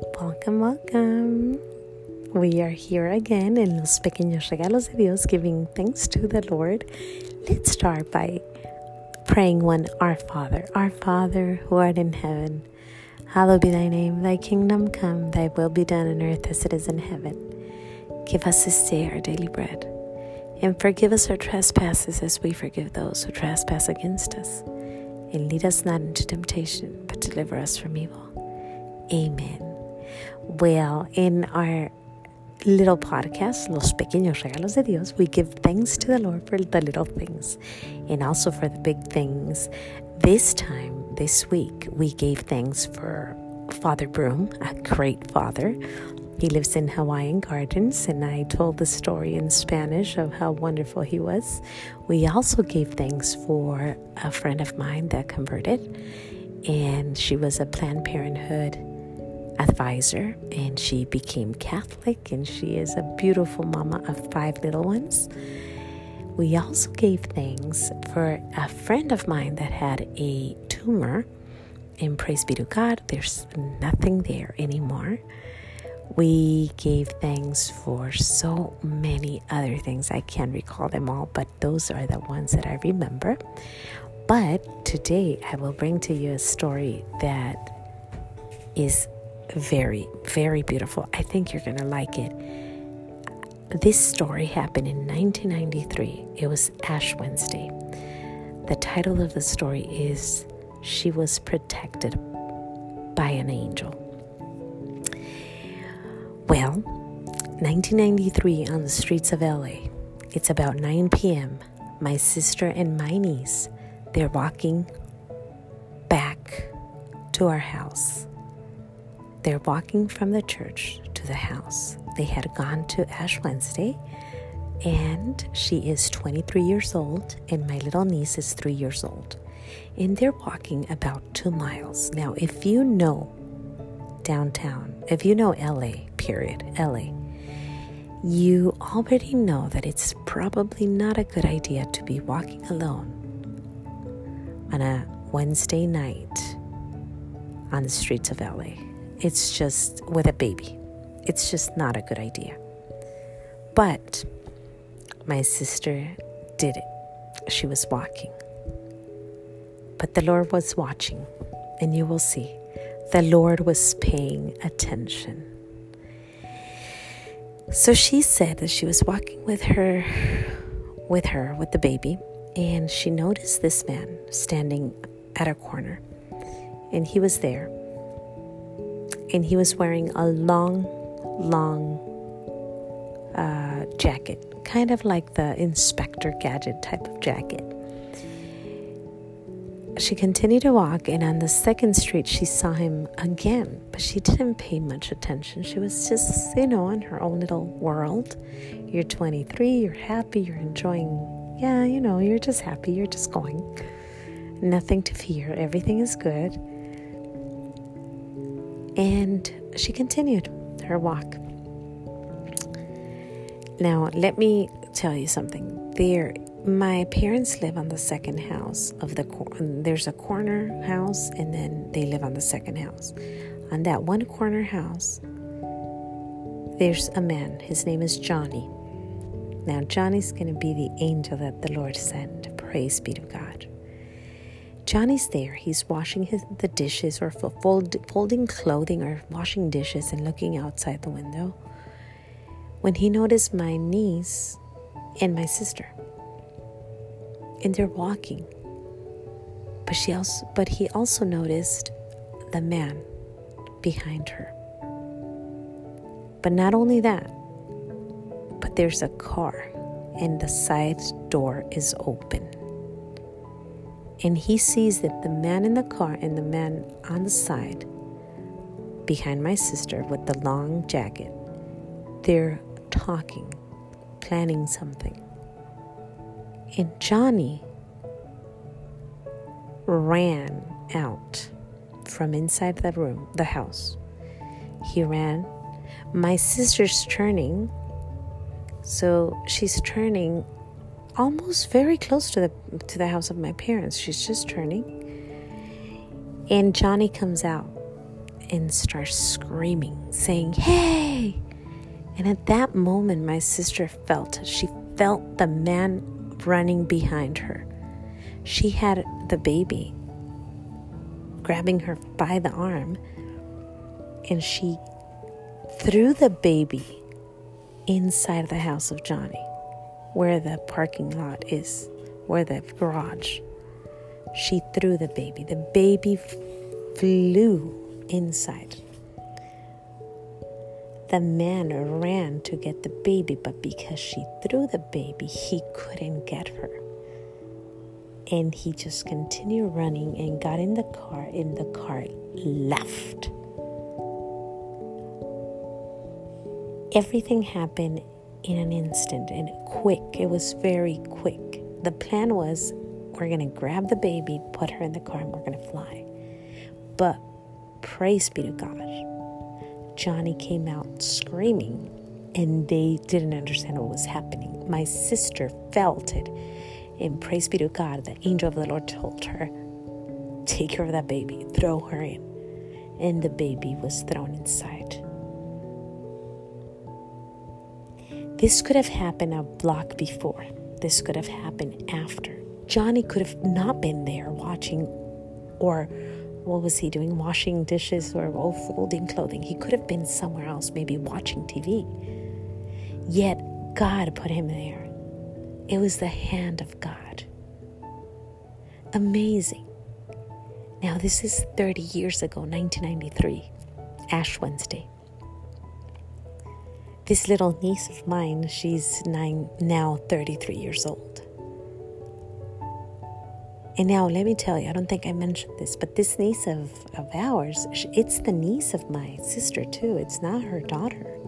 Welcome, welcome. We are here again in Los Pequeños Regalos de Dios, giving thanks to the Lord. Let's start by praying one Our Father. Our Father who art in heaven, hallowed be thy name. Thy kingdom come, thy will be done on earth as it is in heaven. Give us this day our daily bread, and forgive us our trespasses as we forgive those who trespass against us. And lead us not into temptation, but deliver us from evil. Amen. Well, in our little podcast, Los Pequeños Regalos de Dios, we give thanks to the Lord for the little things and also for the big things. This time, this week, we gave thanks for Father Broom, a great father. He lives in Hawaiian Gardens, and I told the story in Spanish of how wonderful he was. We also gave thanks for a friend of mine that converted, and she was a Planned Parenthood advisor and she became Catholic and she is a beautiful mama of five little ones. We also gave thanks for a friend of mine that had a tumor, and praise be to God, there's nothing there anymore. We gave thanks for so many other things. I can't recall them all, but those are the ones that I remember. But today I will bring to you a story that is very, very beautiful. I think you're going to like it. This story happened in 1993. It was Ash Wednesday. The title of the story is She Was Protected by an Angel. Well, 1993 on the streets of LA. It's about 9 p.m. My sister and my niece, they're walking back to our house they're walking from the church to the house. They had gone to Ash Wednesday, and she is 23 years old, and my little niece is three years old. And they're walking about two miles. Now, if you know downtown, if you know LA, period, LA, you already know that it's probably not a good idea to be walking alone on a Wednesday night on the streets of LA it's just with a baby. It's just not a good idea. But my sister did it. She was walking. But the Lord was watching, and you will see. The Lord was paying attention. So she said that she was walking with her with her with the baby and she noticed this man standing at a corner. And he was there and he was wearing a long, long uh, jacket, kind of like the Inspector Gadget type of jacket. She continued to walk, and on the second street, she saw him again, but she didn't pay much attention. She was just, you know, in her own little world. You're 23, you're happy, you're enjoying, yeah, you know, you're just happy, you're just going. Nothing to fear, everything is good. And she continued her walk. Now, let me tell you something. There, my parents live on the second house of the. There's a corner house, and then they live on the second house. On that one corner house, there's a man. His name is Johnny. Now, Johnny's going to be the angel that the Lord sent. Praise be to God. Johnny's there. He's washing his, the dishes or fold, folding clothing or washing dishes and looking outside the window. When he noticed my niece and my sister, and they're walking, but she also, but he also noticed the man behind her. But not only that, but there's a car, and the side door is open and he sees that the man in the car and the man on the side behind my sister with the long jacket they're talking planning something. And johnny ran out from inside the room the house. He ran. My sister's turning. So she's turning almost very close to the to the house of my parents. She's just turning. And Johnny comes out and starts screaming, saying, Hey! And at that moment, my sister felt, she felt the man running behind her. She had the baby grabbing her by the arm, and she threw the baby inside the house of Johnny, where the parking lot is, where the garage. She threw the baby. The baby flew inside. The man ran to get the baby, but because she threw the baby, he couldn't get her. And he just continued running and got in the car, and the car left. Everything happened in an instant and quick. It was very quick. The plan was we're going to grab the baby, put her in the car, and we're going to fly. But praise be to God, Johnny came out screaming and they didn't understand what was happening. My sister felt it. And praise be to God, the angel of the Lord told her, Take care of that baby, throw her in. And the baby was thrown inside. This could have happened a block before. This could have happened after. Johnny could have not been there watching or what was he doing? Washing dishes or folding clothing. He could have been somewhere else, maybe watching TV. Yet God put him there. It was the hand of God. Amazing. Now, this is 30 years ago, 1993, Ash Wednesday. This little niece of mine, she's nine, now 33 years old. And now, let me tell you, I don't think I mentioned this, but this niece of, of ours, it's the niece of my sister, too. It's not her daughter.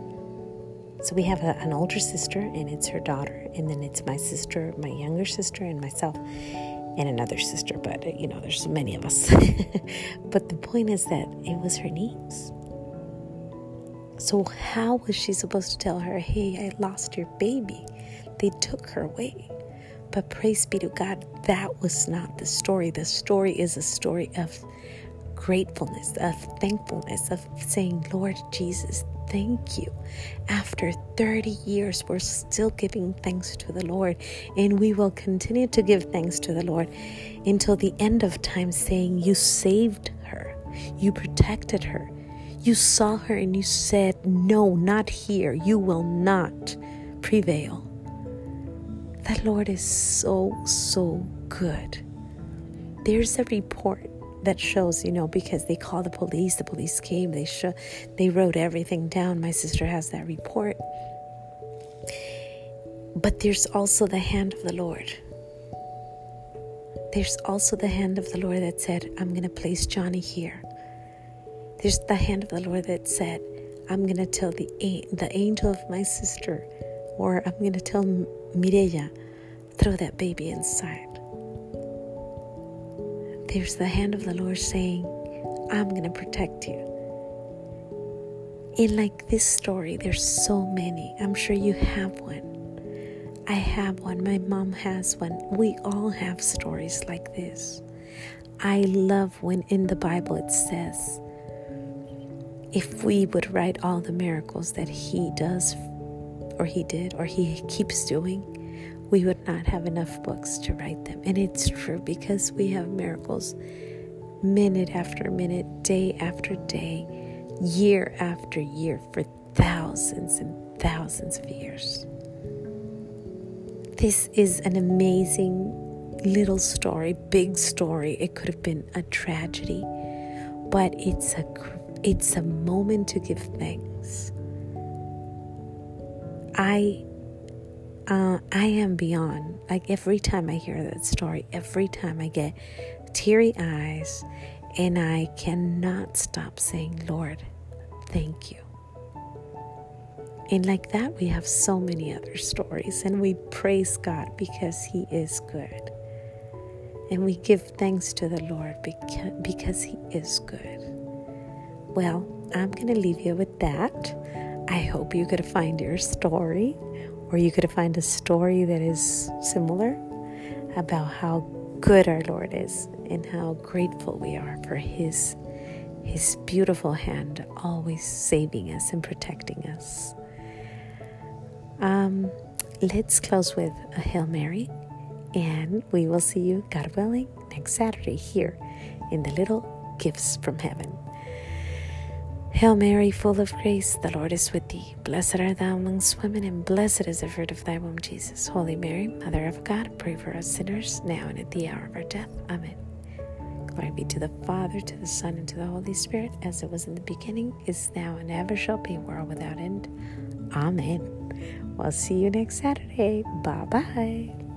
So we have a, an older sister, and it's her daughter. And then it's my sister, my younger sister, and myself, and another sister. But, uh, you know, there's so many of us. but the point is that it was her niece. So, how was she supposed to tell her, hey, I lost your baby? They took her away. But praise be to God, that was not the story. The story is a story of gratefulness, of thankfulness, of saying, Lord Jesus, thank you. After 30 years, we're still giving thanks to the Lord, and we will continue to give thanks to the Lord until the end of time, saying, You saved her, you protected her, you saw her, and you said, No, not here. You will not prevail. That Lord is so, so good. There's a report that shows, you know, because they called the police, the police came, they show, they wrote everything down. My sister has that report. But there's also the hand of the Lord. There's also the hand of the Lord that said, I'm going to place Johnny here. There's the hand of the Lord that said, I'm going to tell the, the angel of my sister, or I'm going to tell Mireya, throw that baby inside. There's the hand of the Lord saying, I'm going to protect you. In like this story, there's so many. I'm sure you have one. I have one. My mom has one. We all have stories like this. I love when in the Bible it says, if we would write all the miracles that He does or he did or he keeps doing, we would not have enough books to write them. And it's true because we have miracles minute after minute, day after day, year after year for thousands and thousands of years. This is an amazing little story, big story. It could have been a tragedy, but it's a it's a moment to give thanks. I uh, I am beyond. Like every time I hear that story, every time I get teary eyes, and I cannot stop saying, Lord, thank you. And like that, we have so many other stories, and we praise God because He is good. And we give thanks to the Lord because, because He is good. Well, I'm going to leave you with that. I hope you could find your story, or you could find a story that is similar about how good our Lord is and how grateful we are for His His beautiful hand always saving us and protecting us. Um, let's close with a Hail Mary, and we will see you, God willing, next Saturday here in the little gifts from heaven. Hail Mary, full of grace, the Lord is with thee. Blessed art thou amongst women, and blessed is the fruit of thy womb, Jesus. Holy Mary, Mother of God, pray for us sinners, now and at the hour of our death. Amen. Glory be to the Father, to the Son, and to the Holy Spirit, as it was in the beginning, is now, and ever shall be, world without end. Amen. We'll see you next Saturday. Bye bye.